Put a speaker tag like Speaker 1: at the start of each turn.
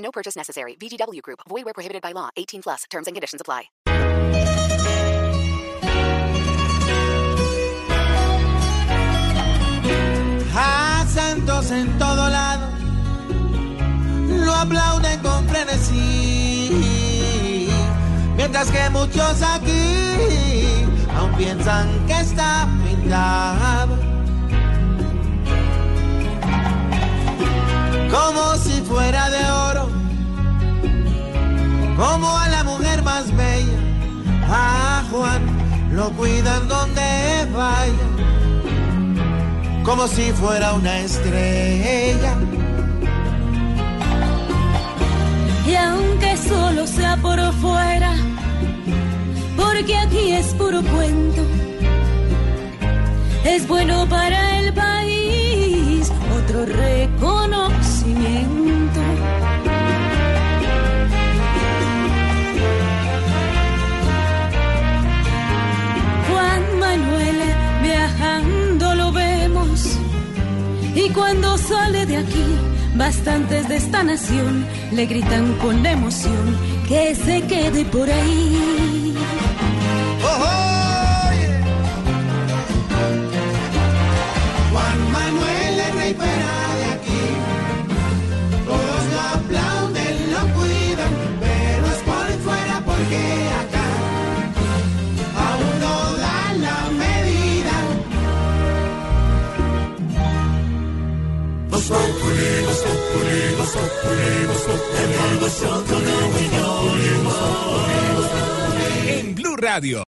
Speaker 1: No purchase necessary. VGW Group. Void where prohibited by law. 18 plus. Terms and conditions apply.
Speaker 2: A Santos en todo lado lo aplauden con frenesí, mientras que muchos aquí aún piensan que está pintado. Como a la mujer más bella, a Juan lo cuidan donde vaya como si fuera una estrella.
Speaker 3: Y aunque solo sea por fuera, porque aquí es puro cuento, es bueno para el país otro reconocimiento. Viajando lo vemos y cuando sale de aquí, bastantes de esta nación le gritan con emoción que se quede por ahí.
Speaker 2: ¡Oye! Juan Manuel el rey fuera de aquí. Todos lo aplauden, lo cuidan, pero es por fuera porque
Speaker 4: En Blue Radio.